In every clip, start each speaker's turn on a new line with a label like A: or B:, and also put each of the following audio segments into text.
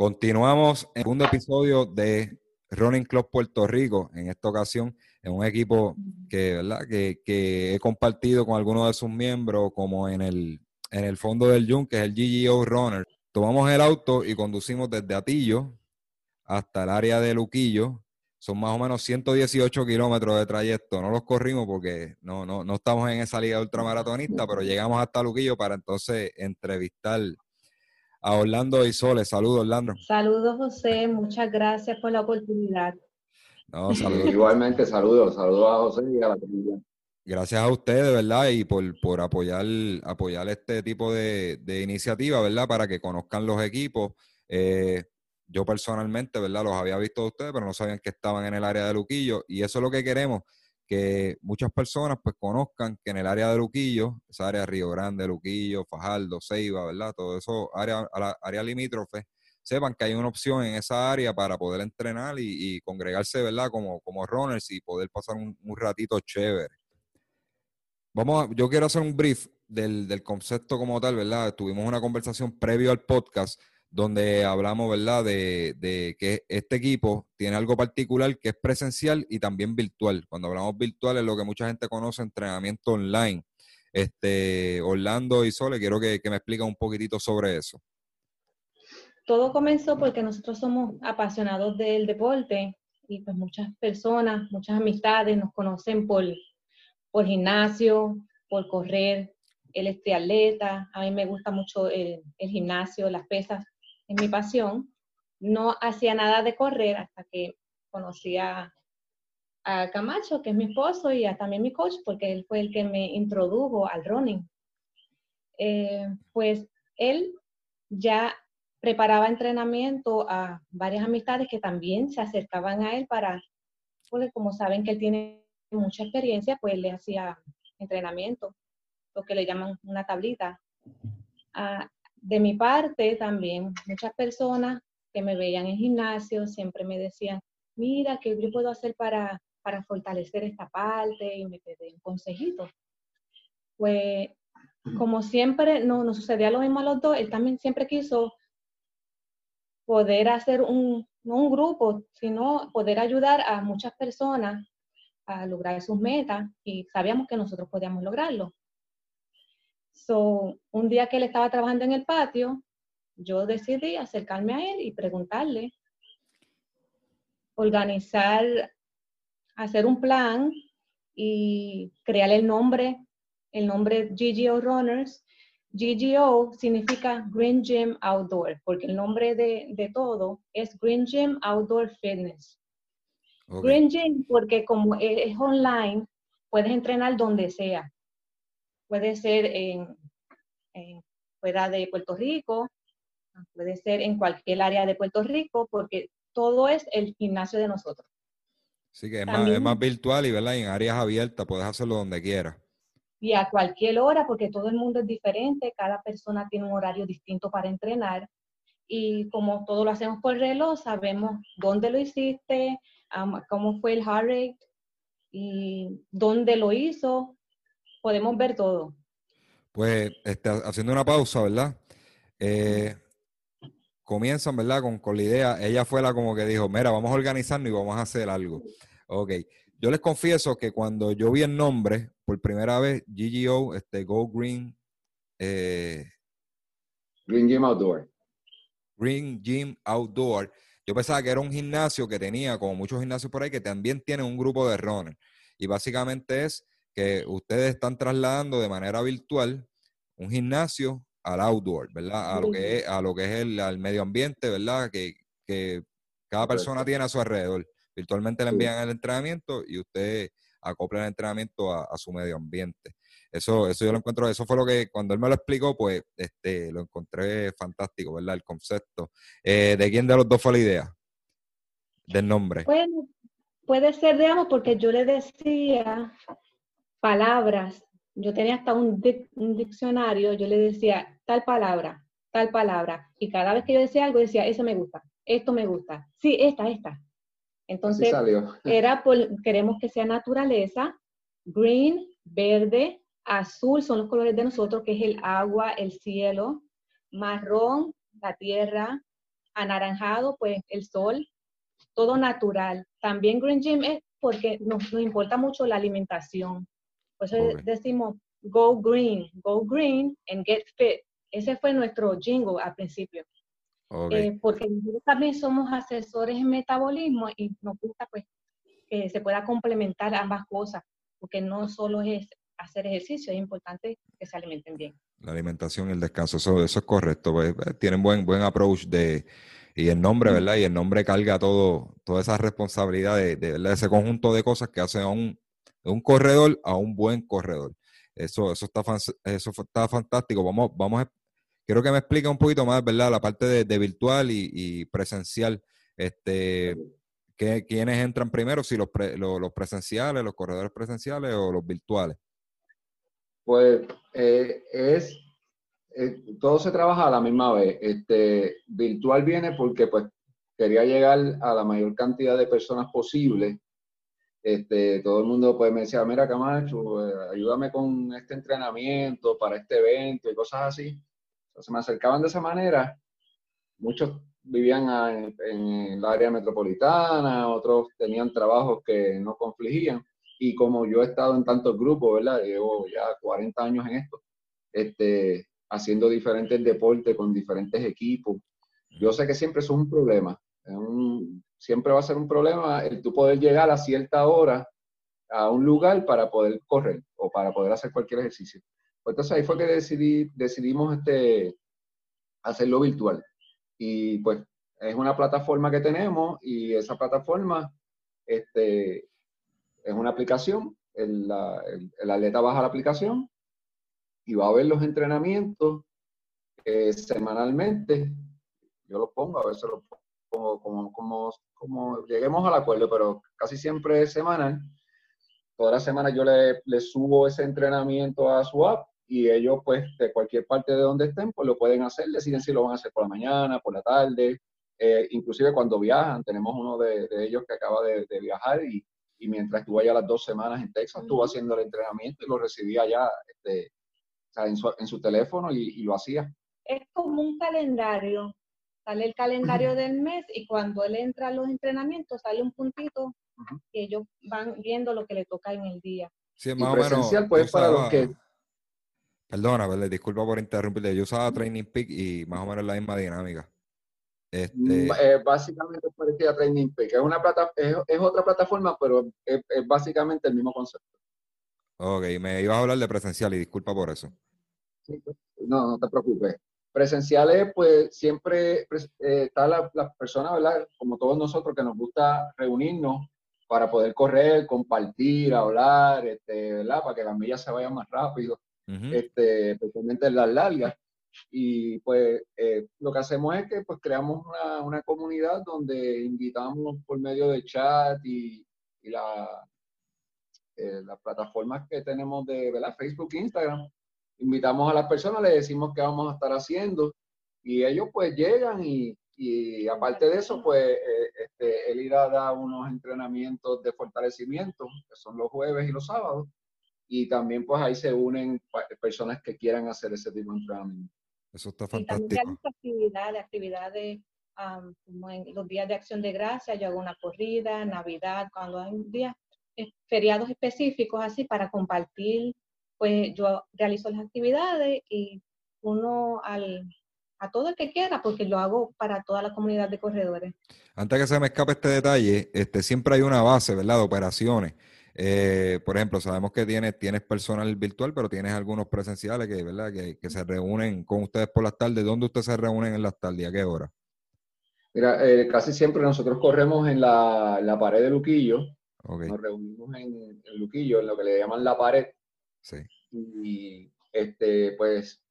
A: Continuamos en el segundo episodio de Running Club Puerto Rico, en esta ocasión en un equipo que, ¿verdad? que, he compartido con algunos de sus miembros, como en el, en el fondo del Jun, que es el GGO Runner. Tomamos el auto y conducimos desde Atillo hasta el área de Luquillo. Son más o menos 118 kilómetros de trayecto. No los corrimos porque no, no, no estamos en esa liga ultramaratonista, pero llegamos hasta Luquillo para entonces entrevistar a Orlando y Soles. Saludos, Orlando.
B: Saludos, José. Muchas gracias por la oportunidad.
C: No, saludos. Igualmente, saludos. Saludos a José y a la comunidad.
A: Gracias a ustedes, ¿verdad? Y por, por apoyar, apoyar este tipo de, de iniciativa, ¿verdad? Para que conozcan los equipos. Eh, yo personalmente, ¿verdad? Los había visto de ustedes, pero no sabían que estaban en el área de Luquillo. Y eso es lo que queremos, que muchas personas pues conozcan que en el área de Luquillo, esa área de Río Grande, Luquillo, Fajardo, Ceiba, ¿verdad? Todo eso, área, área limítrofe, sepan que hay una opción en esa área para poder entrenar y, congregarse, ¿verdad? Como, como runners y poder pasar un, ratito chévere. Vamos a, yo quiero hacer un brief del, del, concepto como tal, ¿verdad? Tuvimos una conversación previo al podcast donde hablamos, ¿verdad?, de, de, que este equipo tiene algo particular que es presencial y también virtual. Cuando hablamos virtual es lo que mucha gente conoce entrenamiento online. Este, Orlando y Sole, quiero que, que me expliquen un poquitito sobre eso.
B: Todo comenzó porque nosotros somos apasionados del deporte y pues muchas personas, muchas amistades nos conocen por, por gimnasio, por correr. Él es triatleta, a mí me gusta mucho el, el gimnasio, las pesas, en mi pasión. No hacía nada de correr hasta que conocí a, Camacho, que es mi esposo, y a, también mi coach, porque él fue el que me introdujo al running. Eh, pues él ya preparaba entrenamiento a varias amistades que también se acercaban a él para, porque como saben que él tiene mucha experiencia, pues le hacía entrenamiento, lo que le llaman una tablita. Ah, de mi parte también, muchas personas que me veían en gimnasio siempre me decían, mira, ¿qué yo puedo hacer para, para fortalecer esta parte? Y me pedían consejitos. Pues como siempre no, nos sucedía lo mismo a los dos, él también siempre quiso poder hacer un, no un grupo, sino poder ayudar a muchas personas a lograr sus metas y sabíamos que nosotros podíamos lograrlo. So, un día que él estaba trabajando en el patio, yo decidí acercarme a él y preguntarle, organizar, hacer un plan y crear el nombre, el nombre GGO Runners. GGO significa Green Gym Outdoor, porque el nombre de, todo es Green Gym Outdoor Fitness. Green Gym porque como es online, puedes entrenar donde sea puede ser en, fuera de Puerto Rico, puede ser en cualquier área de Puerto Rico, porque todo es el gimnasio de nosotros.
A: Sí, que es, más, virtual y ¿verdad? en áreas abiertas puedes hacerlo donde quieras.
B: Y a cualquier hora, porque todo el mundo es diferente, cada persona tiene un horario distinto para entrenar. Y como todo lo hacemos por reloj, sabemos dónde lo hiciste, cómo fue el heart rate y dónde lo hizo, podemos ver todo.
A: Pues este, haciendo una pausa, ¿verdad? Eh, comienzan, ¿verdad? Con, con la idea, ella fue la como que dijo, mira, vamos a organizarnos y vamos a hacer algo. Ok, yo les confieso que cuando yo vi el nombre por primera vez, GGO, este, Go Green.
C: Eh, Green Gym Outdoor.
A: Green Gym Outdoor. Yo pensaba que era un gimnasio que tenía, como muchos gimnasios por ahí, que también tienen un grupo de runners. Y básicamente es que ustedes están trasladando de manera virtual un gimnasio al outdoor, ¿verdad? A lo que es, a lo que es el medio ambiente, ¿verdad? Que, cada persona tiene a su alrededor. Virtualmente le envían el entrenamiento y usted acopla el entrenamiento a, su medio ambiente. Eso, eso yo lo encuentro, eso fue lo que cuando él me lo explicó, pues este, lo encontré fantástico, ¿verdad? El concepto. Eh, ¿De quién de los dos fue la idea? Del nombre.
B: Bueno, puede ser, digamos, porque yo le decía palabras. Yo tenía hasta un, diccionario, yo le decía tal palabra, tal palabra. Y cada vez que yo decía algo, decía, eso me gusta, esto me gusta. Sí, esta, esta. Entonces, era por, queremos que sea naturaleza, green, verde, azul son los colores de nosotros, que es el agua, el cielo, marrón, la tierra, anaranjado, pues el sol, todo natural. También Green Gym es porque nos, importa mucho la alimentación. Por eso decimos go green, go green and get fit. Ese fue nuestro jingle al principio. Eh, porque nosotros también somos asesores en metabolismo y nos gusta pues que se pueda complementar ambas cosas, porque no solo es hacer ejercicio, es importante que se alimenten bien.
A: La alimentación y el descanso, eso, eso es correcto. Pues, eh, tienen buen, buen approach de, y el nombre, ¿verdad? Y el nombre carga todo, toda esa responsabilidad de, de ese conjunto de cosas que hacen a un, un corredor a un buen corredor. Eso, eso, está, eso está fantástico. Vamos, vamos a, quiero que me explique un poquito más, ¿verdad? La parte de, virtual y, presencial. Este, ¿Quiénes entran primero? Si los, los, presenciales, los corredores presenciales o los virtuales.
C: Pues eh, es, eh, todo se trabaja a la misma vez. Este, virtual viene porque pues quería llegar a la mayor cantidad de personas posible este, todo el mundo pues me decía, mira Camacho, eh, ayúdame con este entrenamiento para este evento y cosas así. se me acercaban de esa manera. Muchos vivían en, el área metropolitana, otros tenían trabajos que no confligían. Y como yo he estado en tantos grupos, ¿verdad? Llevo ya 40 años en esto, este, haciendo diferentes deportes con diferentes equipos. Yo sé que siempre es un problema. Es un, siempre va a ser un problema el tú poder llegar a cierta hora a un lugar para poder correr o para poder hacer cualquier ejercicio. Pues entonces ahí fue que decidí, decidimos este, hacerlo virtual. Y pues es una plataforma que tenemos y esa plataforma este, es una aplicación. El, el, atleta baja la aplicación y va a ver los entrenamientos eh, semanalmente. Yo los pongo, a veces los como, como, como, como lleguemos al acuerdo, pero casi siempre es semanal. Toda la semana yo le, le subo ese entrenamiento a su app y ellos, pues, de cualquier parte de donde estén, pues lo pueden hacer, deciden si lo van a hacer por la mañana, por la tarde, eh, inclusive cuando viajan. Tenemos uno de, ellos que acaba de, viajar y, y, mientras estuvo allá las dos semanas en Texas, estuvo haciendo el entrenamiento y lo recibía ya este, en, su, en, su, teléfono y, y, lo hacía.
B: Es como un calendario sale el calendario del mes y cuando él entra a los entrenamientos sale un puntito que ellos van viendo lo que le toca en el día.
A: Sí, más o menos. Pues, para los que... Perdona, ¿verdad? disculpa por interrumpirte. Yo usaba Training Peak y más o menos la misma dinámica.
C: Este... Mm, eh, básicamente es parecida a Training Peak. Es, una plata, es, otra plataforma, pero es, es, básicamente el mismo concepto.
A: Ok, me ibas a hablar de presencial y disculpa por eso.
C: Sí, pues, no, no te preocupes. Presenciales, pues siempre eh, está la, la, persona, ¿verdad? Como todos nosotros que nos gusta reunirnos para poder correr, compartir, hablar, este, ¿verdad? Para que las millas se vayan más rápido, este, especialmente en las largas. Y pues eh, lo que hacemos es que pues creamos una, una, comunidad donde invitamos por medio de chat y, y la, eh, las plataformas que tenemos de ¿verdad? Facebook e Instagram, invitamos a las personas, les decimos qué vamos a estar haciendo y ellos pues llegan y, y aparte de eso pues eh, este, él irá a dar unos entrenamientos de fortalecimiento que son los jueves y los sábados y también pues ahí se unen personas que quieran hacer ese tipo de entrenamiento.
A: Eso está fantástico.
B: Y también actividades, actividades como en los días de acción de gracia, yo hago una corrida, Navidad, cuando hay días, eh, feriados específicos así para compartir pues yo realizo las actividades y uno al, a todo el que quiera, porque lo hago para toda la comunidad de corredores.
A: Antes que se me escape este detalle, este, siempre hay una base, ¿verdad?, de operaciones. Eh, por ejemplo, sabemos que tienes, tienes personal virtual, pero tienes algunos presenciales que, ¿verdad? Que, que, se reúnen con ustedes por las tardes. ¿Dónde ustedes se reúnen en las tardes? ¿A qué hora?
C: Mira, eh, casi siempre nosotros corremos en la, la pared de Luquillo. Nos reunimos en, en Luquillo, en lo que le llaman la pared.
A: Sí.
C: Y este, pues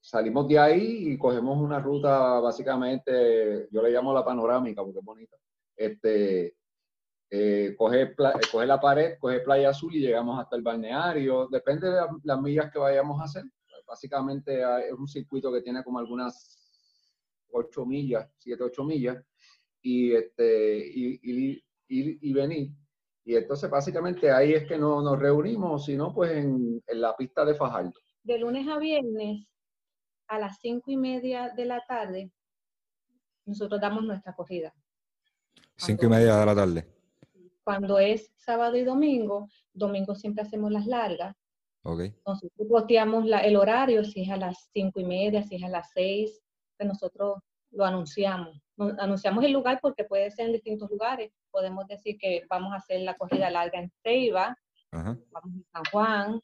C: salimos de ahí y cogemos una ruta básicamente, yo le llamo la panorámica porque es bonita. Este, eh, coge, coge, la pared, coge Playa Azul y llegamos hasta el balneario. Depende de las millas que vayamos a hacer. Básicamente es un circuito que tiene como algunas 8 millas, 7, 8 millas. Y, este, y, y, y, y venir. Y entonces básicamente ahí es que no nos reunimos, sino pues en, la pista de Fajardo.
B: De lunes a viernes a las cinco y media de la tarde nosotros damos nuestra corrida.
A: Cinco y media de la tarde.
B: Cuando es sábado y domingo, domingo siempre hacemos las largas.
A: Ok.
B: Entonces, posteamos la, el horario, si es a las cinco y media, si es a las seis, que nosotros lo anunciamos. Anunciamos el lugar porque puede ser en distintos lugares. Podemos decir que vamos a hacer la corrida larga en Ceiba, vamos a San Juan.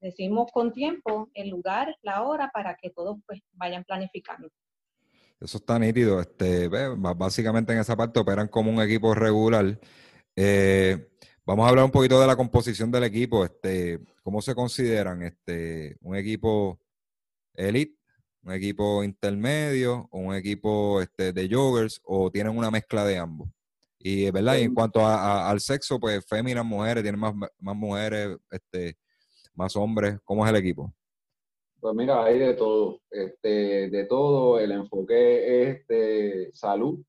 B: Decimos con tiempo el lugar, la hora, para que todos pues vayan planificando.
A: Eso está nítido. Este, básicamente en esa parte operan como un equipo regular. Eh, vamos a hablar un poquito de la composición del equipo. Este, ¿Cómo se consideran? Este, ¿Un equipo elite, un equipo intermedio o un equipo este, de joggers o tienen una mezcla de ambos? Y, ¿verdad? y en cuanto al sexo, pues féminas, mujeres, tienen más, más mujeres, este, más hombres. ¿Cómo es el equipo?
C: Pues mira, hay de todo, este, de todo, el enfoque es este, salud,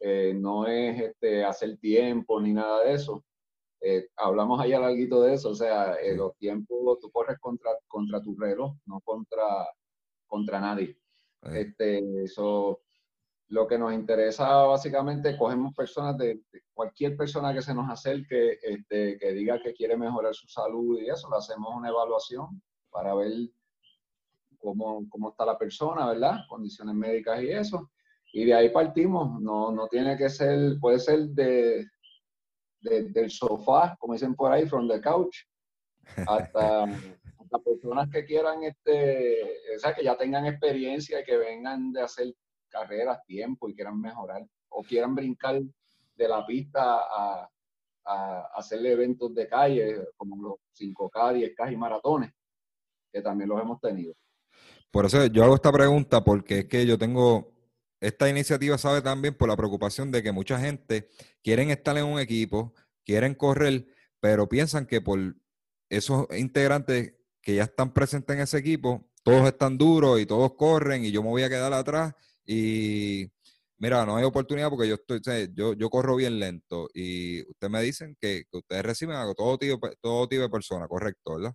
C: eh, no es este, hacer tiempo ni nada de eso. Eh, hablamos ahí larguito de eso, o sea, eh, los tiempos tú corres contra, contra tu reloj, no contra, contra nadie. Este, eso, lo que nos interesa básicamente, cogemos personas de, cualquier persona que se nos acerque, este, que diga que quiere mejorar su salud y eso, le hacemos una evaluación para ver cómo, cómo está la persona, ¿verdad? Condiciones médicas y eso. Y de ahí partimos, no, no tiene que ser, puede ser de, del sofá, como dicen por ahí, from the couch, hasta, hasta, personas que quieran, este, o sea, que ya tengan experiencia y que vengan de hacer carreras, tiempo y quieran mejorar, o quieran brincar de la pista a, a hacer eventos de calle, como los 5K, 10K y maratones, que también los hemos tenido.
A: Por eso yo hago esta pregunta porque es que yo tengo, esta iniciativa sabe también por la preocupación de que mucha gente quieren estar en un equipo, quieren correr, pero piensan que por esos integrantes que ya están presentes en ese equipo, todos están duros y todos corren y yo me voy a quedar atrás y mira, no hay oportunidad porque yo estoy, yo, yo corro bien lento y ustedes me dicen que, ustedes reciben a todo tipo, todo tipo de personas, correcto, ¿verdad?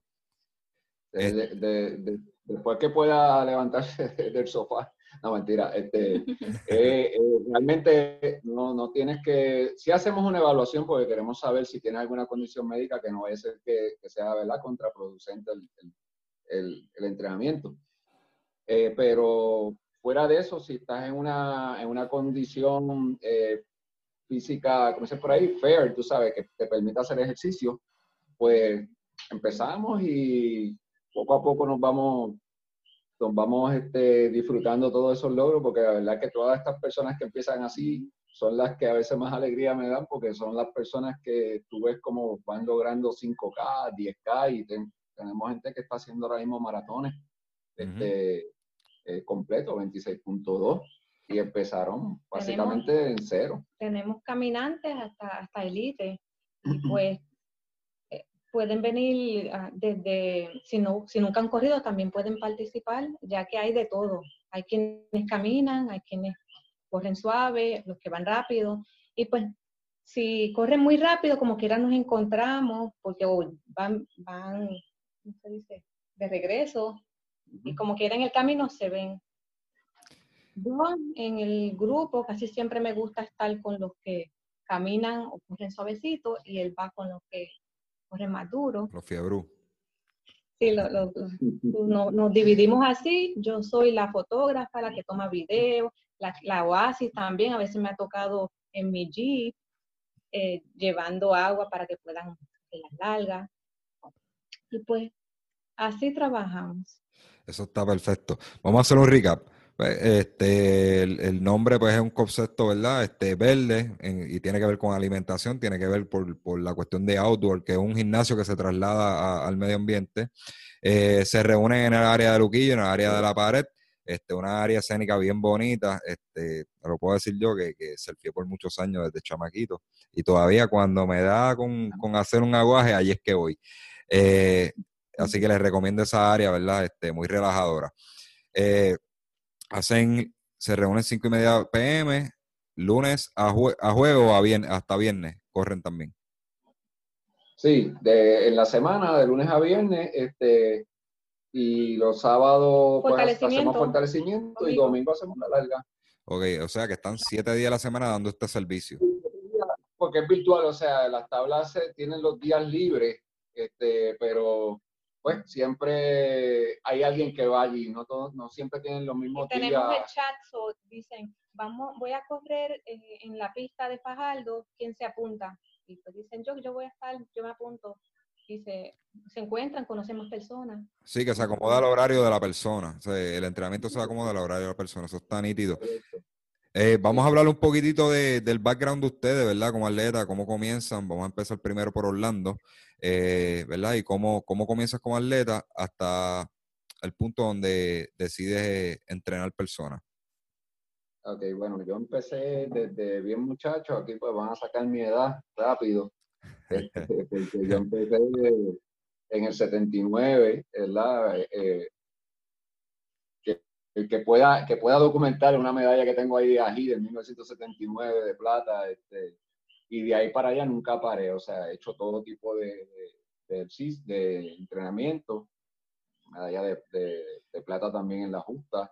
C: de, después que pueda levantarse del sofá. No, mentira. Este, eh, eh, realmente no, no tienes que... Si hacemos una evaluación porque queremos saber si tienes alguna condición médica que no es el que, que sea ¿verdad? contraproducente el, el, el, entrenamiento. Eh, pero fuera de eso, si estás en una, en una condición física, como se por ahí, fair, tú sabes, que te permita hacer ejercicio, pues empezamos y poco a poco nos vamos, vamos este, disfrutando todos esos logros, porque la verdad que todas estas personas que empiezan así son las que a veces más alegría me dan, porque son las personas que tú ves como van logrando 5K, 10K, y tenemos gente que está haciendo ahora mismo maratones este, eh, completo, 26.2 y empezaron básicamente en cero.
B: Tenemos caminantes hasta, hasta elite y pues pueden venir ah, desde, si, no, si nunca han corrido, también pueden participar, ya que hay de todo. Hay quienes caminan, hay quienes corren suave, los que van rápido. Y pues, si corren muy rápido, como quiera nos encontramos, porque van, van, ¿cómo se dice? De regreso, y como quiera en el camino se ven. Yo en el grupo casi siempre me gusta estar con los que caminan o corren suavecito y él va con los que corre más duro.
A: Los fiebrú.
B: Sí, nos dividimos así. Yo soy la fotógrafa, la que toma video, la, la oasis también. A veces me ha tocado en mi Jeep eh, llevando agua para que puedan las largas. Y pues así trabajamos.
A: Eso está perfecto. Vamos a hacer un recap. Pues, este, el, nombre pues es un concepto, ¿verdad? Este, verde y tiene que ver con alimentación, tiene que ver por, la cuestión de outdoor, que es un gimnasio que se traslada al medio ambiente. Eh, se reúnen en el área de Luquillo, en el área de la pared, este, una área escénica bien bonita, este, lo puedo decir yo, que, que surfé por muchos años desde chamaquito, y todavía cuando me da con, hacer un aguaje, ahí es que voy. Eh, así que les recomiendo esa área, ¿verdad? Este, muy relajadora. Eh, hacen, se reúnen 5 y media pm, lunes a, a juego a viernes, hasta viernes, corren también.
C: Sí, de, en la semana, de lunes a viernes, este, y los sábados pues, hacemos fortalecimiento y domingo hacemos la larga.
A: Ok, o sea que están siete días a la semana dando este servicio.
C: Porque es virtual, o sea, las tablas tienen los días libres, este, pero pues siempre hay alguien que va allí, no todos, no siempre tienen los mismos
B: días. Tenemos el chat, so dicen, vamos, voy a correr eh, en la pista de Fajardo, ¿quién se apunta? Y pues dicen, yo, yo voy a estar, yo me apunto. Y se, encuentran, conocemos personas.
A: Sí, que se acomoda al horario de la persona. el entrenamiento se acomoda al horario de la persona. Eso está nítido. Eh, vamos a hablar un poquitito del background de ustedes, ¿verdad? Como atleta, cómo comienzan. Vamos a empezar primero por Orlando, eh, ¿verdad? Y cómo, cómo comienzas como atleta hasta el punto donde decides entrenar personas.
C: Ok, bueno, yo empecé desde bien muchacho, aquí pues van a sacar mi edad rápido, este, porque yo empecé en el 79, ¿verdad? Eh, que, que, pueda, que pueda documentar una medalla que tengo ahí de Ají del 1979 de plata, este, y de ahí para allá nunca paré, o sea, he hecho todo tipo de, de, de, entrenamiento, medalla de, de, plata también en la justa,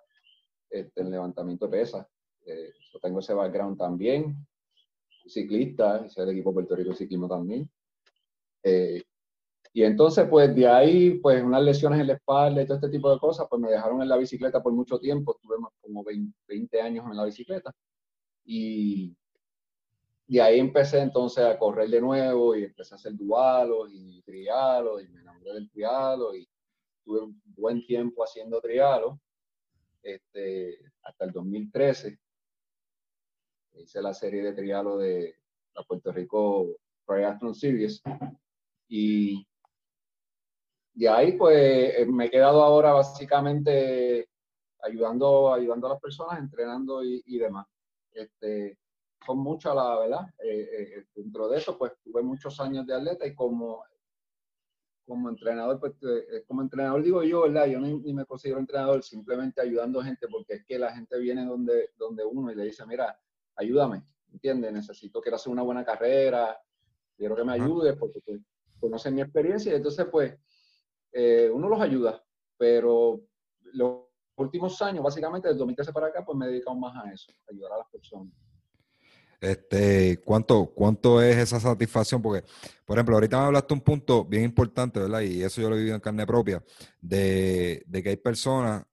C: este, en levantamiento de pesas. Eh, yo tengo ese background también, ciclista, hice el equipo Puerto Rico de ciclismo también. Eh, y entonces, pues de ahí, pues unas lesiones en la espalda y todo este tipo de cosas, pues me dejaron en la bicicleta por mucho tiempo, estuve como 20, años en la bicicleta. Y de ahí empecé entonces a correr de nuevo y empecé a hacer dualos y trialos y me enamoré del trialo y tuve un buen tiempo haciendo trialo este, hasta el 2013 hice la serie de trialo de la Puerto Rico Triathlon Series. Y de ahí, pues, eh, me he quedado ahora básicamente ayudando, ayudando a las personas, entrenando y, demás. Este, son muchas, la verdad. Eh, eh, dentro de eso, pues, tuve muchos años de atleta y como, como entrenador, pues, como entrenador digo yo, ¿verdad? Yo ni, ni, me considero entrenador, simplemente ayudando a gente, porque es que la gente viene donde, donde uno y le dice, mira, ayúdame, ¿entiendes? Necesito, quiero hacer una buena carrera, quiero que me ayude porque pues, conocen mi experiencia y entonces pues eh, uno los ayuda, pero los últimos años, básicamente desde 2013 para acá, pues me he dedicado más a eso, ayudar a las personas.
A: Este, ¿cuánto, ¿Cuánto es esa satisfacción? Porque, por ejemplo, ahorita me hablaste un punto bien importante, ¿verdad? Y eso yo lo he vivido en carne propia, de, de que hay personas,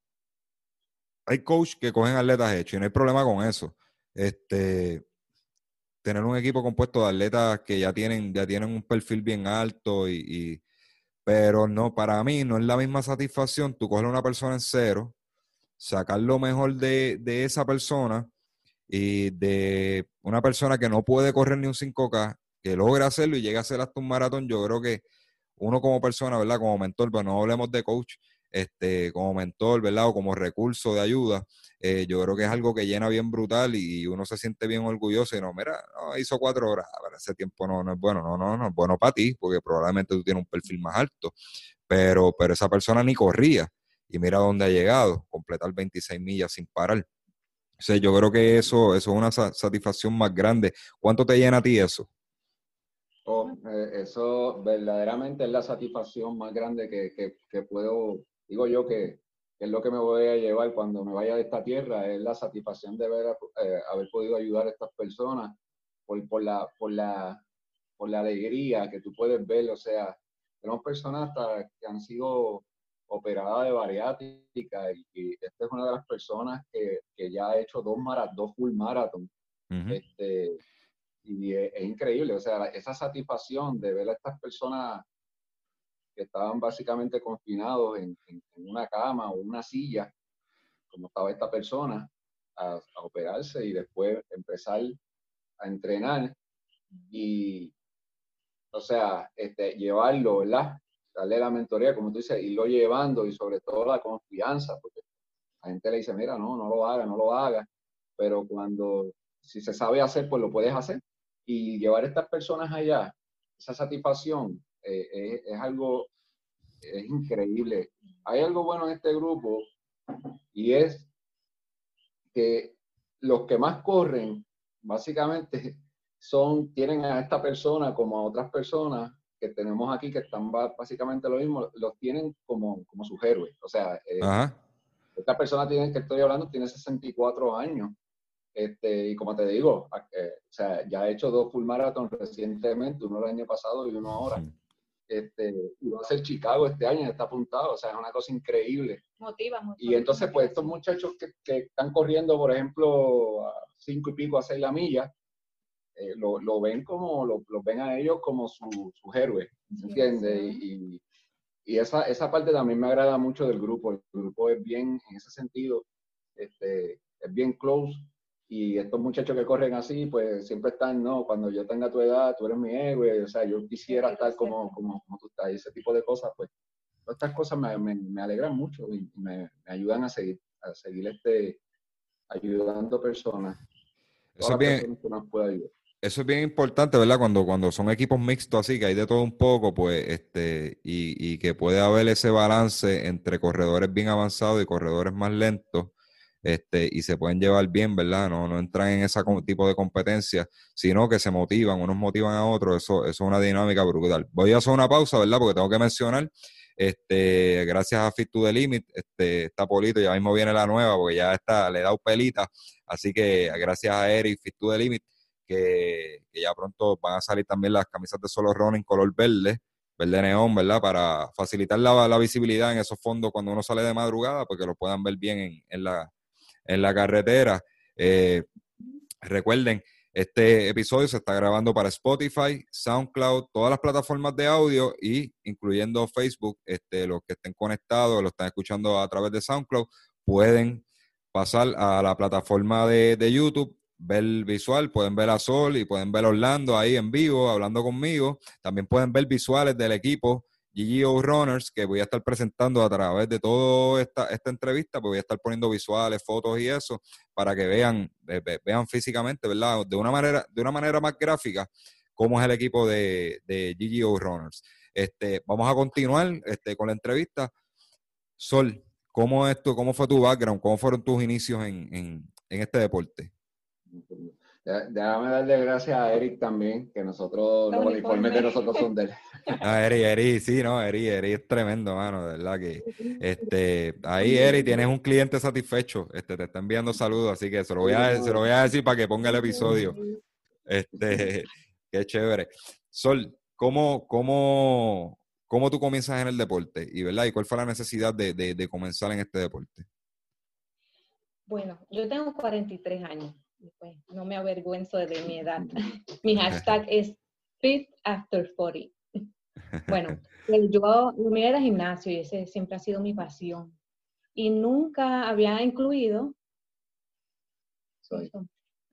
A: hay coach que cogen atletas hechos y no hay problema con eso este, tener un equipo compuesto de atletas que ya tienen, ya tienen un perfil bien alto y, pero no, para mí no es la misma satisfacción tú coger a una persona en cero, sacar lo mejor de, de esa persona y de una persona que no puede correr ni un 5K, que logra hacerlo y llega a hacer hasta un maratón, yo creo que uno como persona, ¿verdad? Como mentor, pero no hablemos de coach, este, como mentor, ¿verdad? O como recurso de ayuda, eh, yo creo que es algo que llena bien brutal y uno se siente bien orgulloso y no, mira, hizo cuatro horas, para ah, ese tiempo no, no es bueno, no, no, no es bueno para ti, porque probablemente tú tienes un perfil más alto, pero, pero esa persona ni corría y mira dónde ha llegado, completar 26 millas sin parar. O sea, yo creo que eso, eso es una satisfacción más grande. ¿Cuánto te llena a ti eso?
C: Oh, eh, eso verdaderamente es la satisfacción más grande que, que, puedo digo yo que, es lo que me voy a llevar cuando me vaya de esta tierra, es la satisfacción de ver, eh, haber podido ayudar a estas personas por, por, la, por, la, por la alegría que tú puedes ver, o sea, tenemos personas que han sido operadas de bariátrica y, esta es una de las personas que, que ya ha hecho dos, dos full marathon. este, y es, es, increíble, o sea, esa satisfacción de ver a estas personas que estaban básicamente confinados en, una cama o una silla, como estaba esta persona, a, operarse y después empezar a entrenar y, o sea, este, llevarlo, ¿verdad? Darle la mentoría, como tú dices, irlo llevando y sobre todo la confianza, porque la gente le dice, mira, no, no lo haga, no lo haga, pero cuando, si se sabe hacer, pues lo puedes hacer. Y llevar a estas personas allá, esa satisfacción, eh, es, algo, es increíble. Hay algo bueno en este grupo y es que los que más corren, básicamente, son, tienen a esta persona como a otras personas que tenemos aquí que están básicamente lo mismo, los tienen como, como sus héroes. O sea, eh, esta persona tiene, que estoy hablando tiene 64 años Este, y como te digo, eh, o sea, ya he hecho dos full marathons recientemente, uno el año pasado y uno ahora. Este, y va a ser Chicago este año, está apuntado, o sea, es una cosa increíble.
B: Motiva, motiva.
C: Y entonces, pues estos muchachos que, que están corriendo, por ejemplo, a cinco y pico, a seis la milla, eh, lo, lo, ven como, lo, ven a ellos como sus su héroes, ¿entiendes? Y, y, esa, esa parte también me agrada mucho del grupo. El grupo es bien, en ese sentido, este, es bien close. Y estos muchachos que corren así, pues siempre están, no, cuando yo tenga tu edad, tú eres mi héroe, o sea, yo quisiera estar como, como, como tú estás, y ese tipo de cosas, pues, todas estas cosas me, me, me alegran mucho y me, me, ayudan a seguir, a seguir este, ayudando personas.
A: Eso es bien, eso es bien importante, ¿verdad? Cuando, cuando son equipos mixtos así, que hay de todo un poco, pues, este, y, y que puede haber ese balance entre corredores bien avanzados y corredores más lentos, este, y se pueden llevar bien, ¿verdad? No, no entran en ese tipo de competencia, sino que se motivan, unos motivan a otros, eso, eso es una dinámica brutal. Voy a hacer una pausa, ¿verdad? Porque tengo que mencionar, este, gracias a Fit to the Limit, este, está Polito, ya mismo viene la nueva, porque ya está, le he dado pelita, así que gracias a Eric, Fit to the Limit, que, ya pronto van a salir también las camisas de solo ron en color verde, verde neón, ¿verdad? Para facilitar la, visibilidad en esos fondos cuando uno sale de madrugada, porque lo puedan ver bien en, la, en la carretera. Eh, recuerden, este episodio se está grabando para Spotify, SoundCloud, todas las plataformas de audio y incluyendo Facebook. Este, los que estén conectados, lo están escuchando a través de SoundCloud, pueden pasar a la plataforma de, de YouTube ver visual, pueden ver a Sol y pueden ver a Orlando ahí en vivo hablando conmigo. También pueden ver visuales del equipo GGO Runners que voy a estar presentando a través de toda esta, esta entrevista, pues voy a estar poniendo visuales, fotos y eso para que vean, vean físicamente, ¿verdad? De una manera, de una manera más gráfica cómo es el equipo de, de GGO Runners. Este, vamos a continuar este, con la entrevista. Sol, ¿cómo, es ¿cómo fue tu background? ¿Cómo fueron tus inicios en, en, en este deporte?
C: Déjame darle gracias a Eric también, que nosotros, los uniformes de nosotros son de él.
A: Ah, Eric, Eric, sí, no, Eric, Eric es tremendo, mano, de verdad que, este, ahí Eric, tienes un cliente satisfecho, este, te está enviando saludos, así que se lo voy a, se lo voy a decir para que ponga el episodio. Este, qué chévere. Sol, ¿cómo, cómo, cómo tú comienzas en el deporte? Y, ¿verdad? ¿Y cuál fue la necesidad de, de, de comenzar en este deporte?
B: Bueno, yo tengo 43 años pues no me avergüenzo de mi edad. Mi hashtag es Fit After 40. Bueno, pues yo, me era gimnasio y ese siempre ha sido mi pasión. Y nunca había incluido,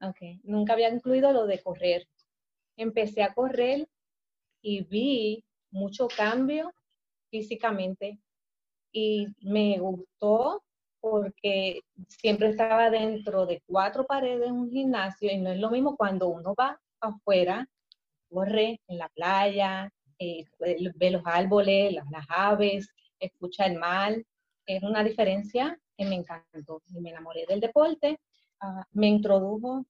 B: okay, nunca había incluido lo de correr. Empecé a correr y vi mucho cambio físicamente y me gustó porque siempre estaba dentro de cuatro paredes en un gimnasio y no es lo mismo cuando uno va afuera, corre en la playa, eh, ve los árboles, las, aves, escucha el mar. Es una diferencia que me encantó y me enamoré del deporte. Ah, me introdujo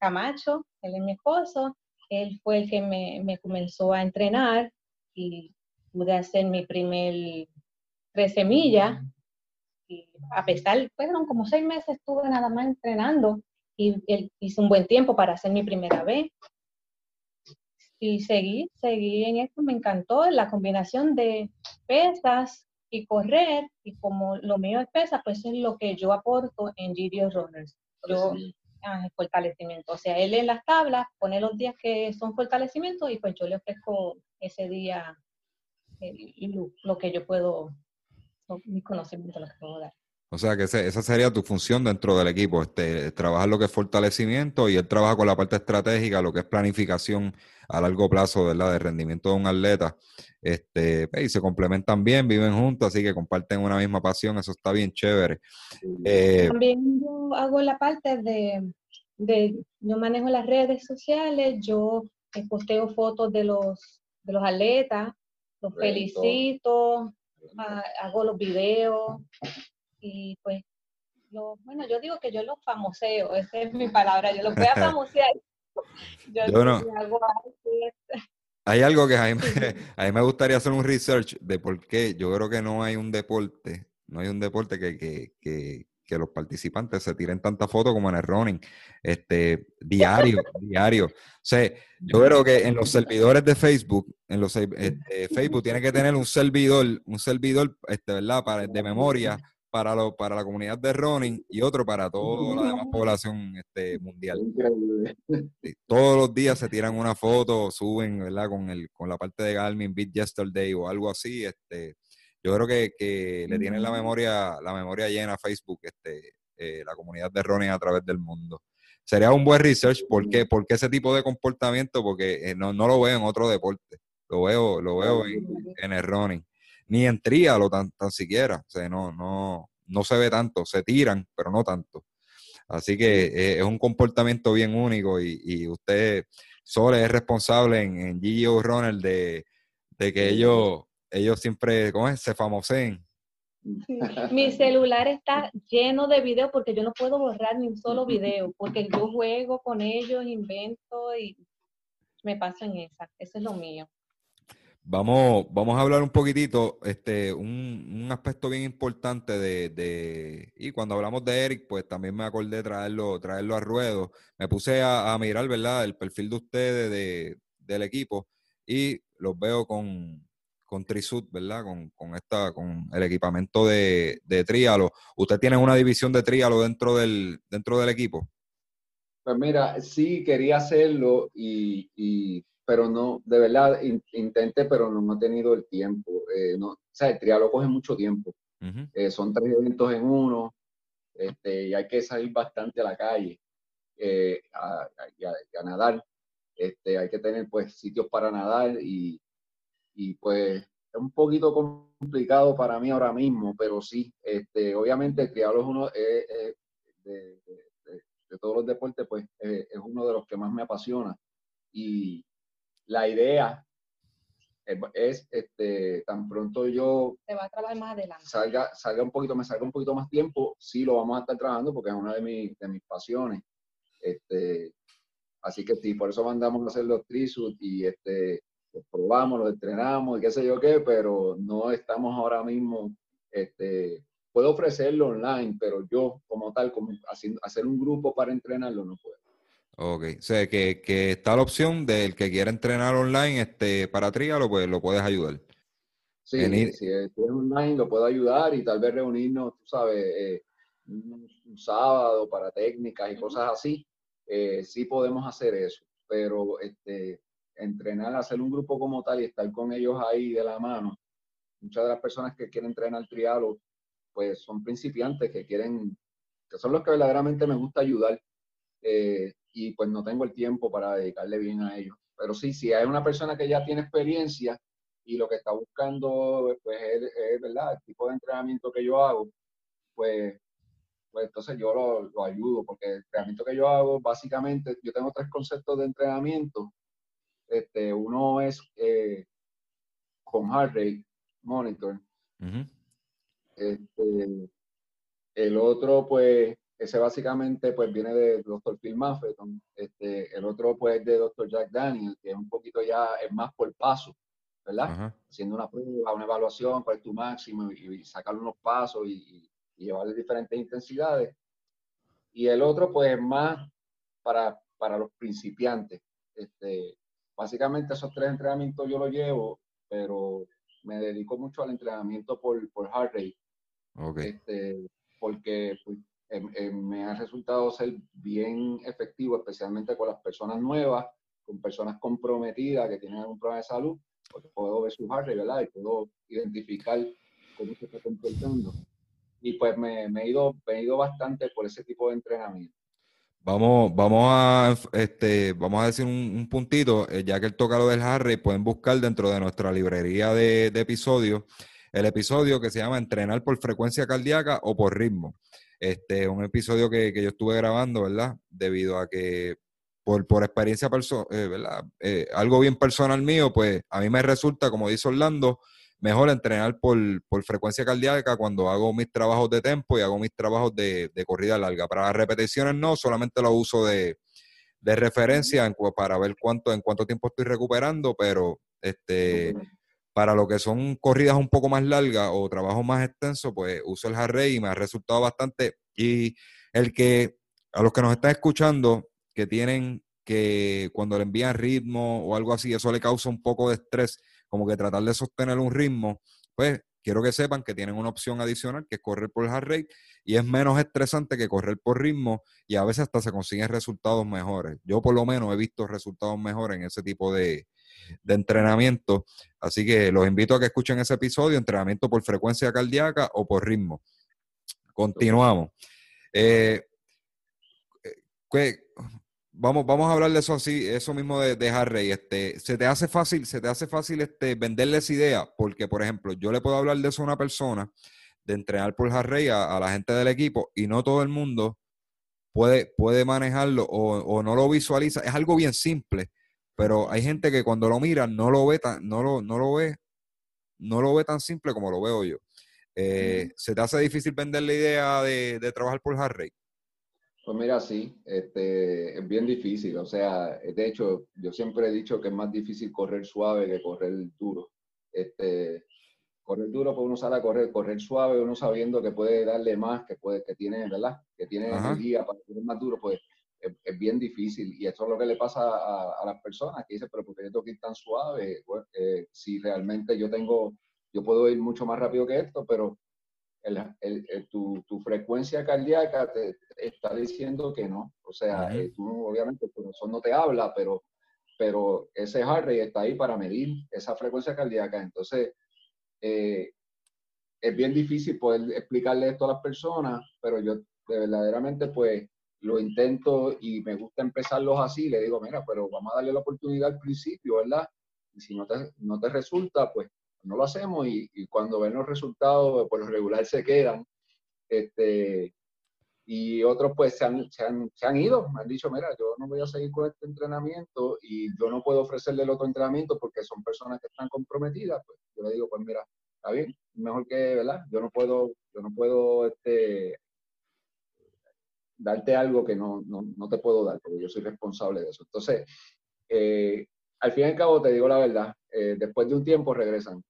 B: Camacho, él es mi esposo, él fue el que me, me comenzó a entrenar y pude hacer mi primer 13 millas y a pesar, fueron como seis meses estuve nada más entrenando y hice un buen tiempo para hacer mi primera vez. Y seguí, seguí en esto, me encantó la combinación de pesas y correr, y como lo mío es pesa, pues es lo que yo aporto en GDO Runners. Yo, ah, fortalecimiento. O sea, él en las tablas pone los días que son fortalecimiento y pues yo le ofrezco ese día lo que yo puedo mi conocimiento lo que puedo dar.
A: O sea que esa sería tu función dentro del equipo, este, trabajar lo que es fortalecimiento y él trabaja con la parte estratégica, lo que es planificación a largo plazo, ¿verdad? De rendimiento de un atleta. Este, y se complementan bien, viven juntos, así que comparten una misma pasión, eso está bien chévere.
B: Eh, También yo hago la parte de, de, yo manejo las redes sociales, yo posteo fotos de los, de los atletas, los felicito, hago los videos y pues, lo, bueno, yo digo que yo los famoseo, esa es mi palabra, yo los voy a famosear. Yo, no.
A: Hay algo que a mí, me, a mí, me, gustaría hacer un research de por qué yo creo que no hay un deporte, no hay un deporte que, que, que, que los participantes se tiren tantas fotos como en el running, este, diario, diario. O sea, yo creo que en los servidores de Facebook, en los este, Facebook tiene que tener un servidor, un servidor, este, ¿verdad? Para, de memoria para, lo, para la comunidad de running y otro para toda la demás población este, mundial. Todos los días se tiran una foto, suben, ¿verdad? Con, el, con la parte de Garmin, Beat Yesterday o algo así. Este, yo creo que, que le tienen la memoria, la memoria llena a Facebook, este, eh, la comunidad de running a través del mundo. Sería un buen research. ¿Por qué, ¿Por qué ese tipo de comportamiento? Porque eh, no, no, lo veo en otro deporte. Lo veo, lo veo en, en el running ni en tríalo tan, tan siquiera. O sea, no, no, no se ve tanto, se tiran, pero no tanto. Así que eh, es un comportamiento bien único y, usted, Sole, es responsable en, en Gigi Runner de, de que ellos, ellos siempre, ¿cómo es? Se famosen.
B: Mi celular está lleno de videos porque yo no puedo borrar ni un solo video, porque yo juego con ellos, invento y me paso en esa. Eso es lo mío.
A: Vamos, vamos a hablar un poquitito, este, un, aspecto bien importante de, y cuando hablamos de Eric, pues también me acordé traerlo, traerlo a ruedo. Me puse a, mirar, ¿verdad?, el perfil de ustedes, de, del equipo, y los veo con, con Trisut, ¿verdad? Con, con, esta, con el equipamiento de, de tríalo. ¿Usted tiene una división de tríalo dentro del, dentro del equipo?
C: Pues mira, sí quería hacerlo y pero no, de verdad, intenté, pero no, he tenido el tiempo. Eh, no, o sea, el trialo coge mucho tiempo. Eh, son tres eventos en uno, este, y hay que salir bastante a la calle eh, a, a, nadar. Este, hay que tener pues sitios para nadar y, y pues es un poquito complicado para mí ahora mismo, pero sí, este, obviamente el trialo es uno de, de, de, todos los deportes, pues es uno de los que más me apasiona. Y, la idea es, este, tan pronto yo
B: Se va a trabajar más adelante.
C: Salga, salga un poquito, me salga un poquito más tiempo, sí lo vamos a estar trabajando porque es una de, mis, de mis pasiones. Este, así que sí, por eso mandamos a hacer los trisuit y este, los probamos, los entrenamos y qué sé yo qué, pero no estamos ahora mismo, este, puedo ofrecerlo online, pero yo como tal, como hacer un grupo para entrenarlo no puedo.
A: Ok, o sea, que, que está la opción del que quiera entrenar online este, para Trialo, pues lo puedes ayudar.
C: Sí, si es online lo puedo ayudar y tal vez reunirnos, tú sabes, eh, un, sábado para técnicas y cosas así. Eh, sí podemos hacer eso, pero este, entrenar, hacer un grupo como tal y estar con ellos ahí de la mano. Muchas de las personas que quieren entrenar trialo, pues son principiantes que quieren, que son los que verdaderamente me gusta ayudar. Eh, y pues no tengo el tiempo para dedicarle bien a ellos. Pero sí, si hay una persona que ya tiene experiencia y lo que está buscando pues es, ¿verdad? el tipo de entrenamiento que yo hago, pues, pues entonces yo lo, ayudo, porque el entrenamiento que yo hago, básicamente, yo tengo tres conceptos de entrenamiento. Este, uno es eh, con heart rate monitor. este, el otro, pues, ese básicamente pues viene de Dr. Phil Maffeton. Este, el otro pues de Dr. Jack Daniel, que es un poquito ya, es más por paso, ¿verdad? Haciendo una prueba, una evaluación, cuál es tu máximo y, sacar unos pasos y, y, llevarle diferentes intensidades. Y el otro pues es más para, para los principiantes. Este, básicamente esos tres entrenamientos yo los llevo, pero me dedico mucho al entrenamiento por, por heart rate.
A: Okay.
C: Este, porque pues, me ha resultado ser bien efectivo, especialmente con las personas nuevas, con personas comprometidas que tienen algún problema de salud, porque puedo ver su heart ¿verdad? Y puedo identificar cómo se está comportando. Y pues me, me, he ido, he ido bastante por ese tipo de entrenamiento.
A: Vamos, vamos a este, vamos a decir un, puntito, eh, ya que él toca lo del Harry, pueden buscar dentro de nuestra librería de, episodios el episodio que se llama Entrenar por frecuencia cardíaca o por ritmo. Este, un episodio que, yo estuve grabando, ¿verdad? Debido a que por, por experiencia personal, eh, ¿verdad? Eh, algo bien personal mío, pues a mí me resulta, como dice Orlando, mejor entrenar por, frecuencia cardíaca cuando hago mis trabajos de tempo y hago mis trabajos de, corrida larga. Para las repeticiones no, solamente lo uso de, referencia en, para ver cuánto, en cuánto tiempo estoy recuperando, pero este, para lo que son corridas un poco más largas o trabajo más extenso, pues uso el Harry y me ha resultado bastante Y el que, a los que nos están escuchando, que tienen que cuando le envían ritmo o algo así, eso le causa un poco de estrés, como que tratar de sostener un ritmo, pues quiero que sepan que tienen una opción adicional que es correr por heart rate y es menos estresante que correr por ritmo y a veces hasta se consiguen resultados mejores. Yo por lo menos he visto resultados mejores en ese tipo de, de entrenamiento. Así que los invito a que escuchen ese episodio, entrenamiento por frecuencia cardíaca o por ritmo. Continuamos. Eh, vamos, vamos a hablar de eso así, eso mismo de, de Harry. Este, se te hace fácil, se te hace fácil este, venderles idea, porque por ejemplo, yo le puedo hablar de eso a una persona, de entrenar por Harry a, a la gente del equipo, y no todo el mundo puede, puede manejarlo o, o, no lo visualiza. Es algo bien simple, pero hay gente que cuando lo mira no lo ve tan, no lo, no lo ve, no lo ve tan simple como lo veo yo. Eh, ¿Se te hace difícil vender la idea de, de trabajar por Harry?
C: Pues mira, sí, este, es bien difícil. O sea, de hecho, yo siempre he dicho que es más difícil correr suave que correr duro. Este, correr duro, pues uno sale a correr, correr suave, uno sabiendo que puede darle más, que puede, que tiene, ¿verdad? Que tiene energía para correr más duro, pues es, bien difícil. Y eso es lo que le pasa a, las personas que dicen, pero ¿por qué yo tengo que ir tan suave? Eh, si realmente yo tengo, yo puedo ir mucho más rápido que esto, pero el, tu, tu, frecuencia cardíaca te, está diciendo que no. O sea, eh, tú obviamente tu corazón no te habla, pero, pero ese heart rate está ahí para medir esa frecuencia cardíaca. Entonces, eh, es bien difícil poder explicarle esto a las personas, pero yo verdaderamente pues lo intento y me gusta empezarlos así. Le digo, mira, pero vamos a darle la oportunidad al principio, ¿verdad? Y si no te, no te resulta, pues no lo hacemos y, cuando ven los resultados, por lo regular se quedan. Este, y otros pues se han, se, han, se han, ido, me han dicho, mira, yo no voy a seguir con este entrenamiento y yo no puedo ofrecerle el otro entrenamiento porque son personas que están comprometidas, pues yo le digo, pues mira, está bien, mejor que, ¿verdad? Yo no puedo, yo no puedo, este, darte algo que no, no, no te puedo dar, porque yo soy responsable de eso. Entonces, eh, al fin y al cabo, te digo la verdad, eh, después de un tiempo regresan.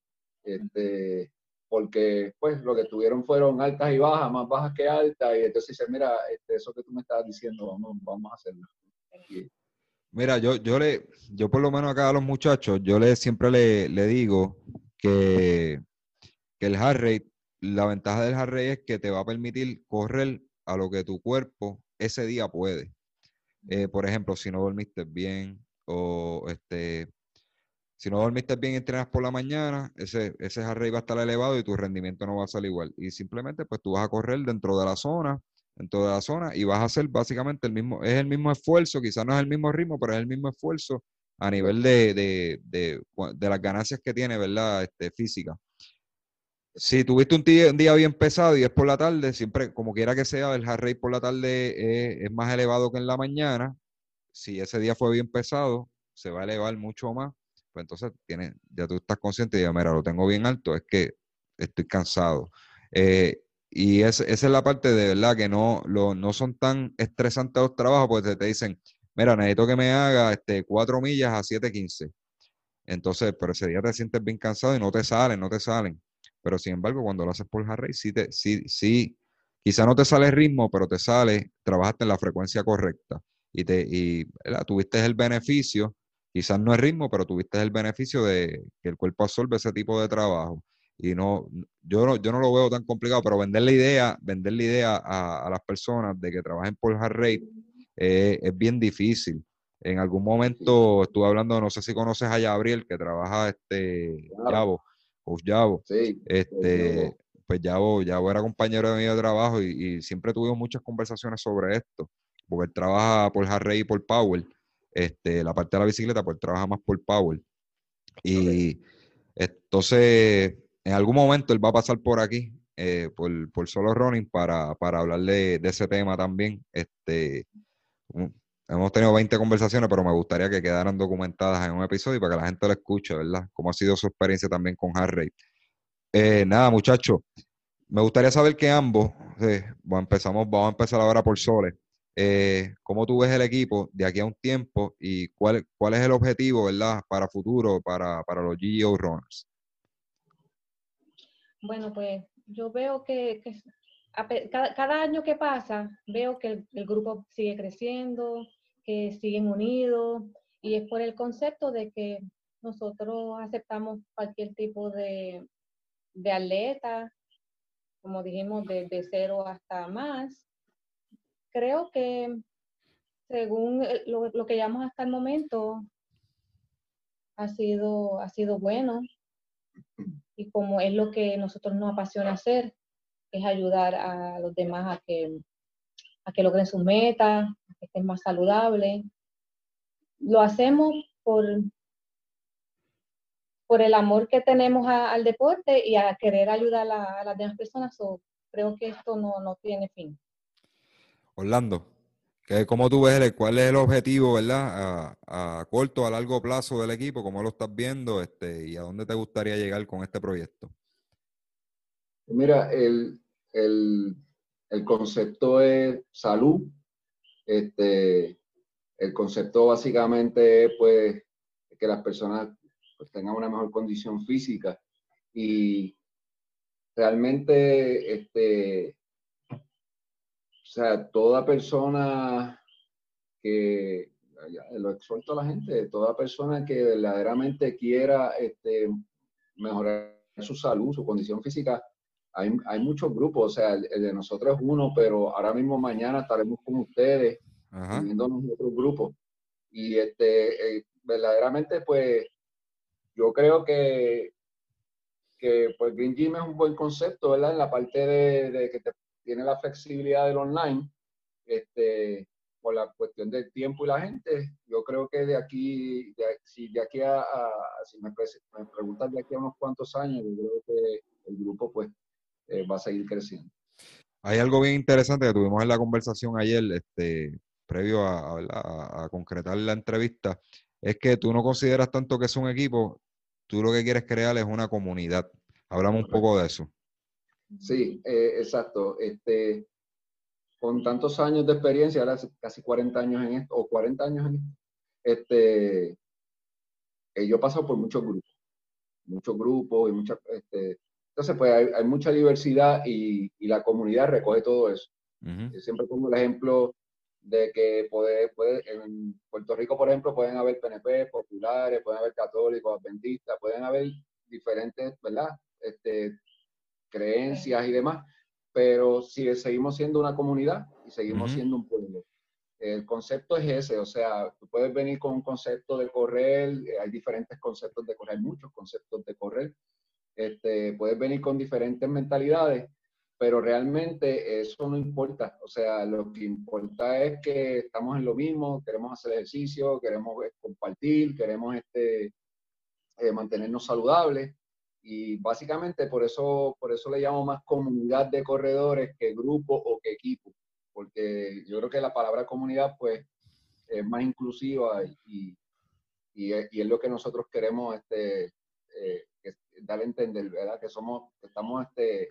C: Este, porque pues lo que tuvieron fueron altas y bajas, más bajas que altas, y entonces dice, mira, este, eso que tú me estabas diciendo, vamos, vamos a hacerlo.
A: Mira, yo, yo le, yo por lo menos acá a los muchachos, yo le siempre le, le digo que, que el heart rate, la ventaja del heart rate es que te va a permitir correr a lo que tu cuerpo ese día puede. Eh, por ejemplo, si no dormiste bien o este, si no dormiste bien y entrenas por la mañana, ese, ese va a estar elevado y tu rendimiento no va a salir igual. Y simplemente pues tú vas a correr dentro de la zona, dentro de la zona y vas a hacer básicamente el mismo, es el mismo esfuerzo, quizás no es el mismo ritmo, pero es el mismo esfuerzo a nivel de, de, de, de las ganancias que tiene, ¿verdad? Este, física. Si tuviste un día, bien pesado y es por la tarde, siempre, como quiera que sea, el heart rate por la tarde es más elevado que en la mañana. Si ese día fue bien pesado, se va a elevar mucho más pues entonces tienes, ya tú estás consciente y dices, mira, lo tengo bien alto, es que estoy cansado. Eh, y esa es la parte de verdad que no, lo, no son tan estresantes los trabajos, porque te, dicen, mira, necesito que me haga este, cuatro millas a 7.15. Entonces, pero ese día te sientes bien cansado y no te salen, no te salen. Pero sin embargo, cuando lo haces por Harry, sí, te, sí, sí, quizá no te sale el ritmo, pero te sale, trabajaste en la frecuencia correcta y, te, y tuviste el beneficio quizás no es ritmo, pero tuviste el beneficio de que el cuerpo absorbe ese tipo de trabajo. Y no, yo no, yo no lo veo tan complicado, pero vender la idea, vender la idea a, las personas de que trabajen por hard rate eh, es bien difícil. En algún momento estuve hablando, no sé si conoces a Gabriel, que trabaja este Yabo.
C: Sí,
A: este, pues Yabo, Yabo era compañero de mi trabajo y, y, siempre tuvimos muchas conversaciones sobre esto, porque él trabaja por hard rate y por power este, la parte de la bicicleta, pues trabaja más por power. Y entonces, en algún momento él va a pasar por aquí, eh, por, solo running, para, para hablar de, ese tema también. Este, hemos tenido 20 conversaciones, pero me gustaría que quedaran documentadas en un episodio para que la gente lo escuche, ¿verdad? Cómo ha sido su experiencia también con Harry. Eh, nada, muchachos, me gustaría saber que ambos, eh, empezamos, vamos a empezar ahora por Sole. Eh, ¿Cómo tú ves el equipo de aquí a un tiempo y cuál, cuál es el objetivo, verdad, para futuro, para, para los GGO Runners?
B: Bueno, pues yo veo que, cada, año que pasa, veo que el, grupo sigue creciendo, que siguen unidos, y es por el concepto de que nosotros aceptamos cualquier tipo de, de atleta, como dijimos, de, cero hasta más. Creo que según lo, lo que llevamos hasta el momento, ha sido, ha sido bueno. Y como es lo que nosotros nos apasiona hacer, es ayudar a los demás a que, a que logren sus metas, que estén más saludables. Lo hacemos por, por el amor que tenemos al deporte y a querer ayudar a, las demás personas. creo que esto no, no tiene fin.
A: Orlando, ¿cómo tú ves cuál es el objetivo, verdad, a, corto, a largo plazo del equipo? ¿Cómo lo estás viendo este, y a dónde te gustaría llegar con este proyecto?
C: Mira, el, concepto es salud. Este, el concepto básicamente es pues, que las personas pues, tengan una mejor condición física y realmente, este, sea, toda persona que, lo exhorto a la gente, toda persona que verdaderamente quiera este, mejorar su salud, su condición física, hay, hay muchos grupos, o sea, el, de nosotros es uno, pero ahora mismo mañana estaremos con ustedes, viendo otros grupos. Y este, eh, verdaderamente, pues, yo creo que, que pues Green Gym es un buen concepto, ¿verdad? En la parte de, de que te, tiene la flexibilidad del online, este, por la cuestión del tiempo y la gente, yo creo que de aquí, de, si de aquí a, si me, me preguntas de aquí a unos cuantos años, yo creo que el grupo pues eh, va a seguir creciendo.
A: Hay algo bien interesante que tuvimos en la conversación ayer, este, previo a, concretar la entrevista, es que tú no consideras tanto que es un equipo, tú lo que quieres crear es una comunidad. Hablamos un poco de eso.
C: Sí, eh, exacto. Este, con tantos años de experiencia, ahora casi 40 años en esto, o 40 años en esto, este, eh, yo he pasado por muchos grupos, muchos grupos y muchas, este, entonces, pues hay, mucha diversidad y, la comunidad recoge todo eso. Yo siempre pongo el ejemplo de que puede, puede, en Puerto Rico, por ejemplo, pueden haber PNP, populares, pueden haber católicos, adventistas, pueden haber diferentes, ¿verdad? Este, creencias y demás, pero si seguimos siendo una comunidad y seguimos siendo un pueblo. El concepto es ese, o sea, tú puedes venir con un concepto de correr, eh, hay diferentes conceptos de correr, hay muchos conceptos de correr, este, puedes venir con diferentes mentalidades, pero realmente eso no importa. O sea, lo que importa es que estamos en lo mismo, queremos hacer ejercicio, queremos eh, compartir, queremos este, eh, mantenernos saludables. Y básicamente por eso, por eso le llamo más comunidad de corredores que grupo o que equipo, porque yo creo que la palabra comunidad pues es más inclusiva y, y, es, lo que nosotros queremos este, eh, dar a entender, ¿verdad? Que somos, estamos, este,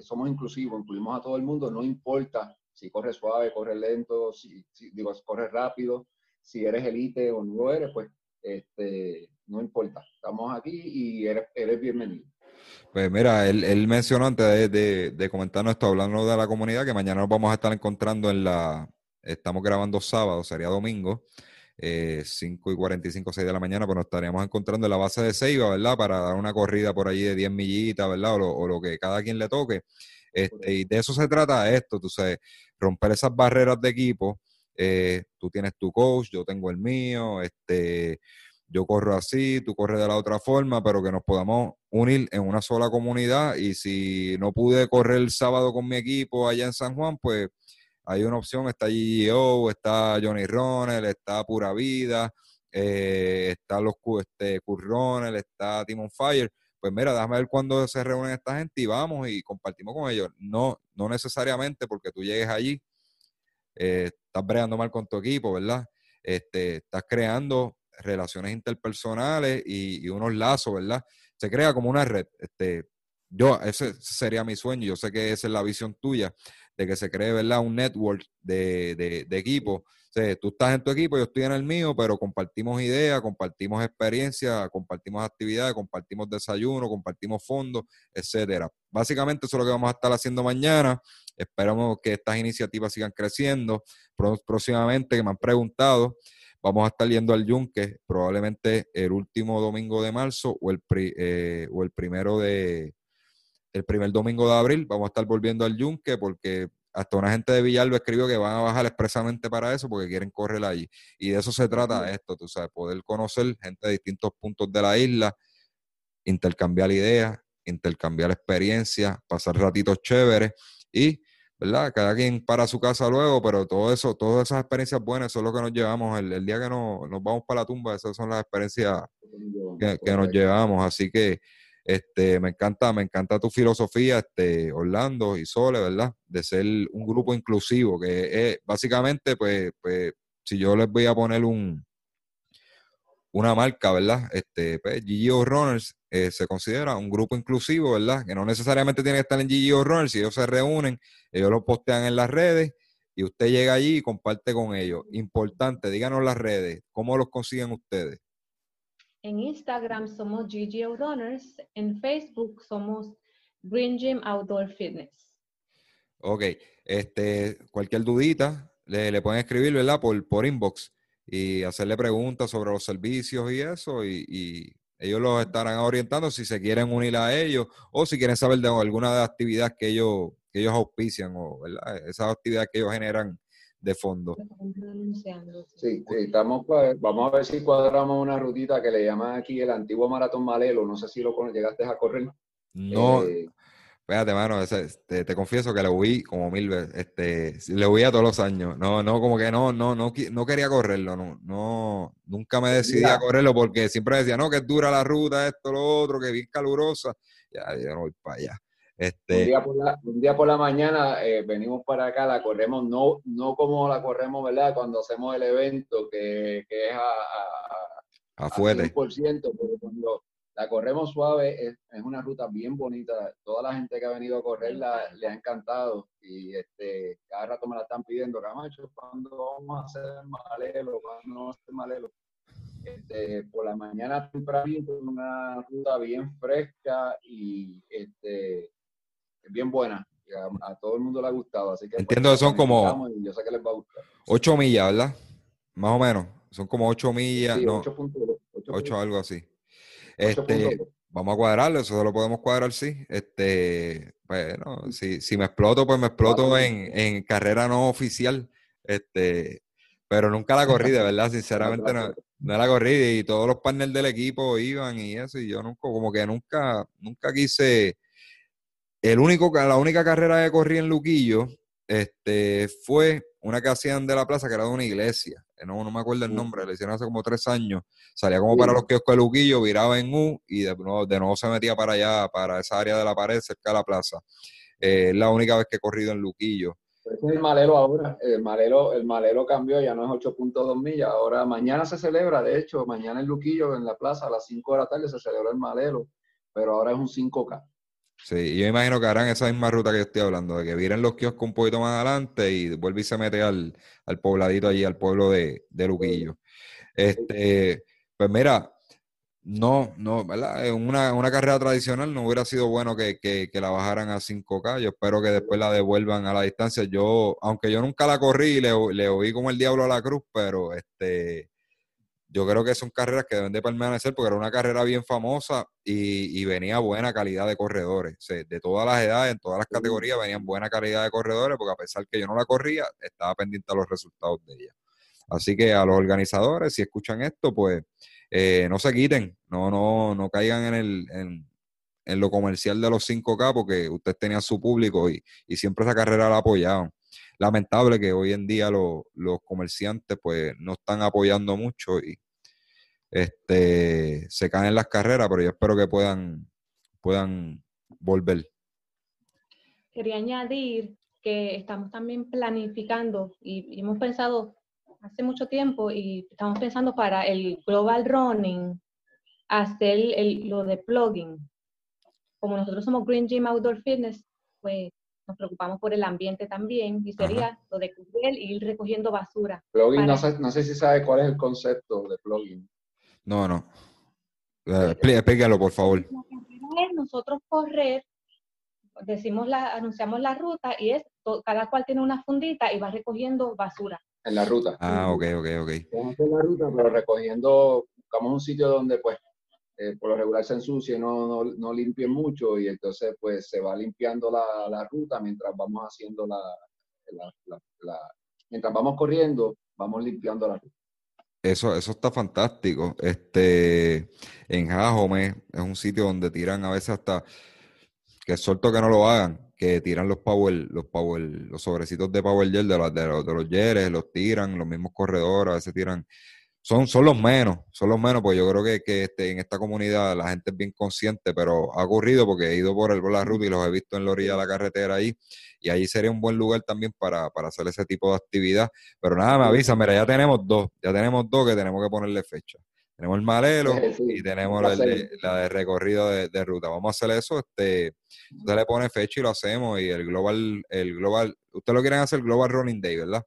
C: somos inclusivos, incluimos a todo el mundo, no importa si corre suave, corre lento, si, digo, corre rápido, si eres elite o no eres, pues, este, no importa. Estamos aquí y eres, eres bienvenido.
A: Pues mira, él, él mencionó antes de, de, comentarnos esto, hablando de la comunidad, que mañana nos vamos a estar encontrando en la, estamos grabando sábado, sería domingo, eh, 5 y 45, 6 de la mañana, pues nos estaríamos encontrando en la base de Ceiba, ¿verdad? Para dar una corrida por allí de 10 millitas, ¿verdad? O lo, que cada quien le toque. Este, y de eso se trata esto, tú sabes, romper esas barreras de equipo. Eh, tú tienes tu coach, yo tengo el mío, este, yo corro así, tú corres de la otra forma, pero que nos podamos unir en una sola comunidad. Y si no pude correr el sábado con mi equipo allá en San Juan, pues hay una opción, está GGO, está Johnny Ronald, está Pura Vida, eh, está los este, está Timon Fire. Pues mira, déjame ver cuándo se reúnen esta gente y vamos y compartimos con ellos. No, no necesariamente porque tú llegues allí, eh, estás bregando mal con tu equipo, ¿verdad? Este, estás creando relaciones interpersonales y, y, unos lazos, ¿verdad? Se crea como una red. Este, yo, ese sería mi sueño, yo sé que esa es la visión tuya, de que se cree, ¿verdad? Un network de, de, equipos tú estás en tu equipo, yo estoy en el mío, pero compartimos ideas, compartimos experiencias, compartimos actividades, compartimos desayuno, compartimos fondos, etcétera. Básicamente eso es lo que vamos a estar haciendo mañana. Esperamos que estas iniciativas sigan creciendo. Próximamente, que me han preguntado, vamos a estar yendo al Yunque, probablemente el último domingo de marzo o el, eh, o el primero de el primer domingo de abril. Vamos a estar volviendo al Yunque porque hasta una gente de Villalba escribió que van a bajar expresamente para eso porque quieren correr allí. Y de eso se trata esto, tú sabes, poder conocer gente de distintos puntos de la isla, intercambiar ideas, intercambiar experiencias, pasar ratitos chéveres y, ¿verdad? Cada quien para su casa luego, pero todo eso, todas esas experiencias buenas, es lo que nos llevamos. El, día que nos, nos, vamos para la tumba, esas son las experiencias que nos llevamos. Así que este, me encanta, me encanta tu filosofía, este, Orlando y Sole, ¿verdad? De ser un grupo inclusivo, que es básicamente, pues, pues, si yo les voy a poner un una marca, ¿verdad? Este, pues, GGO Runners eh, se considera un grupo inclusivo, ¿verdad? Que no necesariamente tiene que estar en GGO Runners, si ellos se reúnen, ellos lo postean en las redes y usted llega allí y comparte con ellos. Importante, díganos las redes, ¿cómo los consiguen ustedes?
B: En Instagram somos GGO Runners, en Facebook somos Green Gym Outdoor Fitness.
A: Ok, este, cualquier dudita le, le pueden escribir, ¿verdad? Por, por inbox y hacerle preguntas sobre los servicios y eso, y, ellos los estarán orientando si se quieren unir a ellos o si quieren saber de alguna de las actividades que ellos, que ellos auspician o ¿verdad? esas actividades que ellos generan de fondo.
C: Sí, estamos, pues, vamos a ver si cuadramos una rutita que le llaman aquí el antiguo Maratón Malelo. No sé si lo llegaste a correr.
A: No, eh, espérate, mano, te, confieso que lo huí como mil veces. Este, le huía todos los años. No, no, como que no, no, no, no quería correrlo. No, no, nunca me decidí a correrlo porque siempre decía, no, que es dura la ruta, esto, lo otro, que es bien calurosa. Ya, yo no voy para allá. Este...
C: Un, día por la, un, día por la, mañana eh, venimos para acá, la corremos, no, no como la corremos, ¿verdad? Cuando hacemos el evento, que, que es a, a, a 100%, pero cuando la corremos suave, es, es, una ruta bien bonita. Toda la gente que ha venido a correrla le ha encantado y este, cada rato me la están pidiendo, Camacho, ¿cuándo vamos a hacer malelo? ¿Cuándo vamos a hacer malelo? Este, por la mañana tempranito, una ruta bien fresca y este, bien buena. A, todo el mundo le ha gustado. Así que
A: pues, Entiendo que son como. Yo sé que les va a gustar. 8 millas, ¿verdad? Más o menos. Son como 8 millas. no, 8, algo así. Este, vamos a cuadrarlo, eso lo podemos cuadrar, sí. Este, bueno, si, si me exploto, pues me exploto en, en, carrera no oficial. Este, pero nunca la corrí, de verdad, sinceramente no, no la corrí. Y todos los partners del equipo iban y eso, y yo nunca, como que nunca, nunca quise el único, la única carrera que corrí en Luquillo este, fue una que hacían de la plaza que era de una iglesia. No, no me acuerdo el nombre, le hicieron hace como tres años. Salía como para los kioscos de Luquillo, viraba en U y de nuevo, de nuevo se metía para allá, para esa área de la pared cerca de la plaza. Eh, es la única vez que he corrido en Luquillo.
C: es el malero ahora. El malero, el malero cambió, ya no es 8.2 millas. Ahora, mañana se celebra, de hecho, mañana en Luquillo, en la plaza, a las 5 de la tarde se celebra el malero, pero ahora es un 5K.
A: Sí, yo imagino que harán esa misma ruta que yo estoy hablando, de que vienen los kioscos un poquito más adelante y vuelve y se mete al, pobladito allí, al pueblo de, de Luquillo. Este, pues mira, no, no, ¿verdad? Una, una carrera tradicional no hubiera sido bueno que, que, que, la bajaran a 5K. Yo espero que después la devuelvan a la distancia. Yo, aunque yo nunca la corrí, le, le oí como el diablo a la cruz, pero este yo creo que son carreras que deben de permanecer porque era una carrera bien famosa y, venía buena calidad de corredores. de todas las edades, en todas las categorías, venían buena calidad de corredores porque a pesar que yo no la corría, estaba pendiente a los resultados de ella. Así que a los organizadores, si escuchan esto, pues eh, no se quiten, no, no, no caigan en, el, en, en, lo comercial de los 5K porque ustedes tenían su público y, y siempre esa carrera la apoyaban lamentable que hoy en día los comerciantes pues no están apoyando mucho y este, se caen las carreras, pero yo espero que puedan, puedan volver.
B: Quería añadir que estamos también planificando y, hemos pensado hace mucho tiempo y estamos pensando para el Global Running hacer el, lo de plugin. Como nosotros somos Green Gym Outdoor Fitness, pues nos preocupamos por el ambiente también, y sería lo de cubrir y ir recogiendo basura.
C: Plugin, no, sé, no sé si sabe cuál es el concepto de plugin.
A: No, no. Eh, explícalo, por favor.
B: Nosotros correr, decimos la, anunciamos la ruta y es cada cual tiene una fundita y va recogiendo basura.
C: En la ruta.
A: Ah, ok, ok, ok.
C: En la ruta, pero recogiendo, buscamos un sitio donde pues eh, por lo regular se ensucia no, no, no limpien mucho y entonces pues se va limpiando la, la ruta mientras vamos haciendo la, mientras vamos corriendo, vamos limpiando la ruta.
A: Eso, eso está fantástico. Este, en Jajome es un sitio donde tiran a veces hasta, que suelto que no lo hagan, que tiran los power, los power, los sobrecitos de power gel de los, de los, de los yeres, los tiran, los mismos corredores, a veces tiran son, son los menos, son los menos, porque yo creo que, que este, en esta comunidad la gente es bien consciente, pero ha ocurrido porque he ido por, el, por la ruta y los he visto en la orilla de la carretera ahí, y ahí sería un buen lugar también para, para hacer ese tipo de actividad. Pero nada, me avisa, mira, ya tenemos dos, ya tenemos dos que tenemos que ponerle fecha. Tenemos el malelo y tenemos la, de, recorrido de, ruta. Vamos a hacer eso, este, usted le pone fecha y lo hacemos, y el global, el global, usted lo quieren hacer Global Running Day, ¿verdad?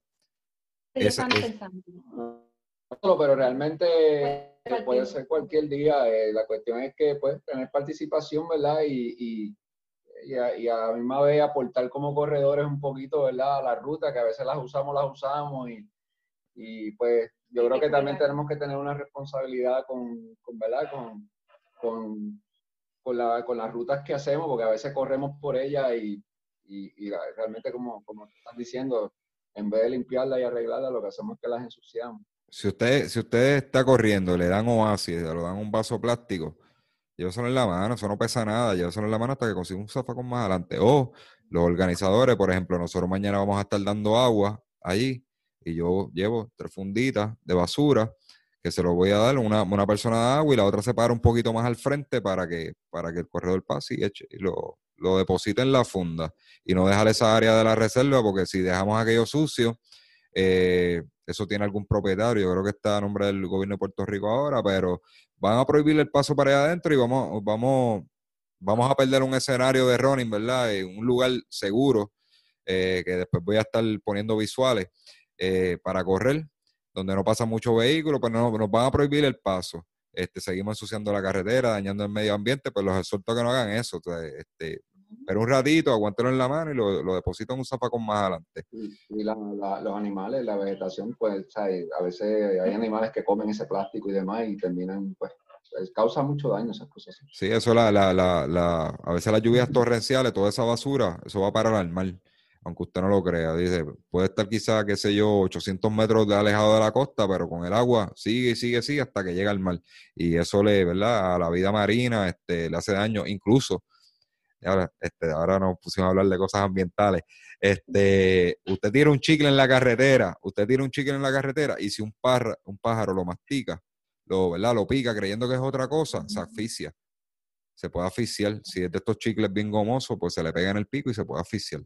B: Ese,
C: pero realmente puede ser cualquier día. Eh, la cuestión es que pues tener participación, ¿verdad? Y, y, a, y, a, la misma vez aportar como corredores un poquito, ¿verdad? A la ruta, que a veces las usamos, las usamos y, y pues yo creo que también tenemos que tener una responsabilidad con, con ¿verdad? Con, con, con, la, con las rutas que hacemos, porque a veces corremos por ellas y, y, y realmente como, como están diciendo, en vez de limpiarla y arreglarla, lo que hacemos es que las ensuciamos.
A: Si usted, si usted está corriendo, le dan oasis, le dan un vaso plástico, lléveselo en la mano, eso no pesa nada, lléveselo en la mano hasta que consiga un zafacón más adelante. O los organizadores, por ejemplo, nosotros mañana vamos a estar dando agua allí y yo llevo tres funditas de basura que se lo voy a dar una, una persona de agua y la otra se para un poquito más al frente para que, para que el corredor pase y, eche, y lo, lo deposite en la funda y no dejar esa área de la reserva porque si dejamos aquello sucio, eh, eso tiene algún propietario, yo creo que está a nombre del gobierno de Puerto Rico ahora, pero van a prohibir el paso para allá adentro y vamos, vamos, vamos a perder un escenario de running, ¿verdad? En un lugar seguro, eh, que después voy a estar poniendo visuales eh, para correr, donde no pasa mucho vehículo, pero no, nos van a prohibir el paso. Este, seguimos ensuciando la carretera, dañando el medio ambiente, pues los exhorto que no hagan eso. este, pero un ratito, aguántelo en la mano y lo, lo deposito en un zafacón más adelante.
C: Y, los animales, la vegetación, pues, a veces hay animales que comen ese plástico y demás y terminan, pues, pues causa mucho daño esas cosas.
A: Sí, eso, la, la, la, a veces las lluvias torrenciales, toda esa basura, eso va para el mar, aunque usted no lo crea. Dice, puede estar quizá, qué sé yo, 800 metros de alejado de la costa, pero con el agua sigue, sigue, sigue hasta que llega al mar. Y eso le, ¿verdad? A la vida marina este, le hace daño, incluso ahora, este, ahora nos pusimos a hablar de cosas ambientales. Este, usted tira un chicle en la carretera, usted tira un chicle en la carretera y si un, parra, un pájaro lo mastica, lo, ¿verdad? lo pica creyendo que es otra cosa, se asfixia. Se puede asfixiar. Si es de estos chicles bien gomosos, pues se le pega en el pico y se puede asfixiar.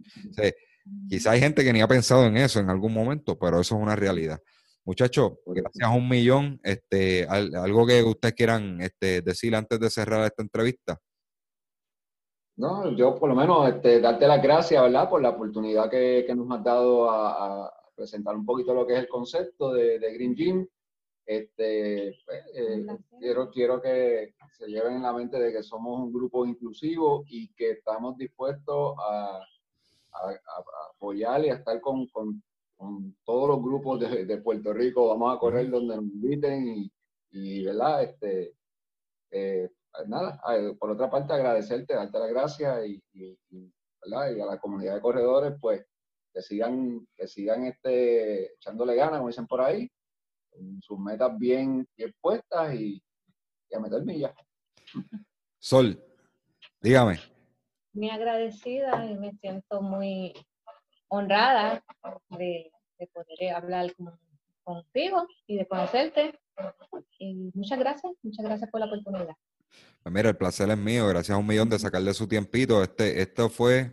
A: quizá hay gente que ni ha pensado en eso en algún momento, pero eso es una realidad. Muchachos, gracias a un millón. Este, algo que ustedes quieran este, decir antes de cerrar esta entrevista.
C: No, yo por lo menos este, darte las gracias, ¿verdad? Por la oportunidad que, que nos has dado a, presentar un poquito lo que es el concepto de, de Green Gym. Este, pues, eh, quiero, quiero que se lleven en la mente de que somos un grupo inclusivo y que estamos dispuestos a, a, apoyar y a estar con, con, con todos los grupos de, de, Puerto Rico. Vamos a correr donde nos inviten y, y ¿verdad? Este, eh, nada, por otra parte agradecerte, darte las gracias y, a la comunidad de corredores, pues que sigan, que sigan este, echándole ganas, como dicen por ahí, con sus metas bien, bien puestas y, a meter millas.
A: Sol, dígame.
B: Muy agradecida y me siento muy honrada de, poder hablar contigo y de conocerte. Y muchas gracias, muchas gracias por la oportunidad.
A: Pues mira, el placer es mío, gracias a un millón de sacarle su tiempito. Este, esto fue,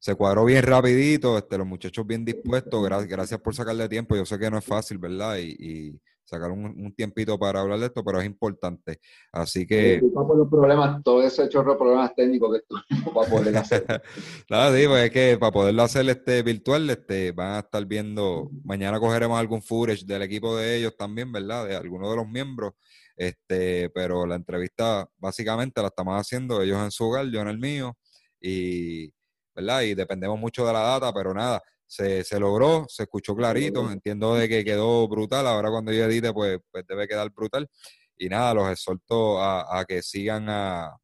A: se cuadró bien rapidito, este, los muchachos bien dispuestos, gracias, gracias por sacarle tiempo. Yo sé que no es fácil, ¿verdad? Y, sacar un, tiempito para hablar de esto, pero es importante. Así que...
C: por los problemas, todo ese chorro de problemas técnicos que tuvimos para poder hacer.
A: claro, sí, pues es que para poderlo hacer este virtual, este, van a estar viendo, mañana cogeremos algún footage del equipo de ellos también, ¿verdad? De algunos de los miembros. Este, pero la entrevista básicamente la estamos haciendo ellos en su hogar, yo en el mío, y, ¿verdad? Y dependemos mucho de la data, pero nada, se, se, logró, se escuchó clarito, entiendo de que quedó brutal, ahora cuando yo edite pues, pues debe quedar brutal y nada, los exhorto a, que sigan a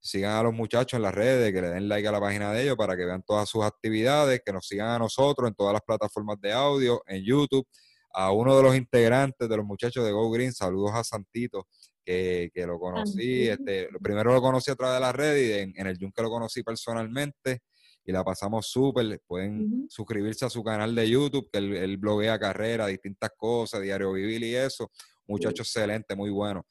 A: sigan a los muchachos en las redes, que le den like a la página de ellos para que vean todas sus actividades, que nos sigan a nosotros en todas las plataformas de audio, en YouTube, a uno de los integrantes de los muchachos de Go Green, saludos a Santito, que, lo conocí, este, primero lo conocí a través de las redes y en, en el que lo conocí personalmente, y la pasamos súper. Pueden suscribirse a su canal de YouTube, que él, bloguea carrera, distintas cosas, diario vivir y eso. Muchacho excelente, muy bueno.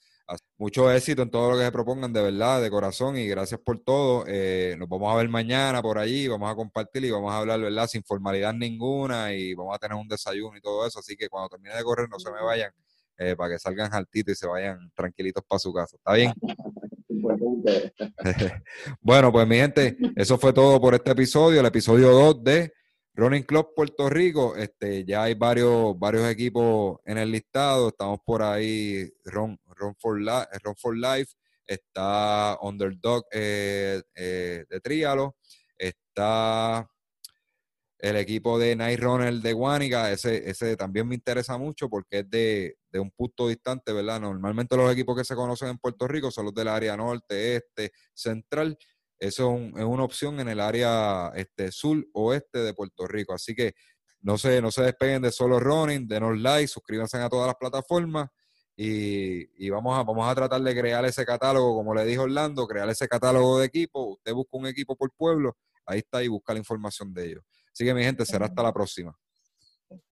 A: Mucho éxito en todo lo que se propongan, de verdad, de corazón, y gracias por todo. Eh, nos vamos a ver mañana por allí, vamos a compartir y vamos a hablar, ¿verdad? Sin formalidad ninguna y vamos a tener un desayuno y todo eso. Así que cuando termine de correr, no se me vayan, eh, para que salgan altito y se vayan tranquilitos para su casa. ¿Está bien? bueno, pues mi gente, eso fue todo por este episodio, el episodio 2 de Running Club Puerto Rico. Este, ya hay varios, varios equipos en el listado. Estamos por ahí, Run, for, Life, está Underdog eh, eh, de Trialo, está el equipo de Night Runner de Guanica, ese, ese también me interesa mucho porque es de, un punto distante, ¿verdad? Normalmente los equipos que se conocen en Puerto Rico son los del área norte, este, central. Eso es, una opción en el área este, sur, oeste de Puerto Rico. Así que no se, no se despeguen de solo running, denos like, suscríbanse a todas las plataformas y, vamos, a, vamos a tratar de crear ese catálogo, como le dijo Orlando, crear ese catálogo de equipos. Usted busca un equipo por pueblo, ahí está y busca la información de ellos. Así que mi gente, será hasta la próxima.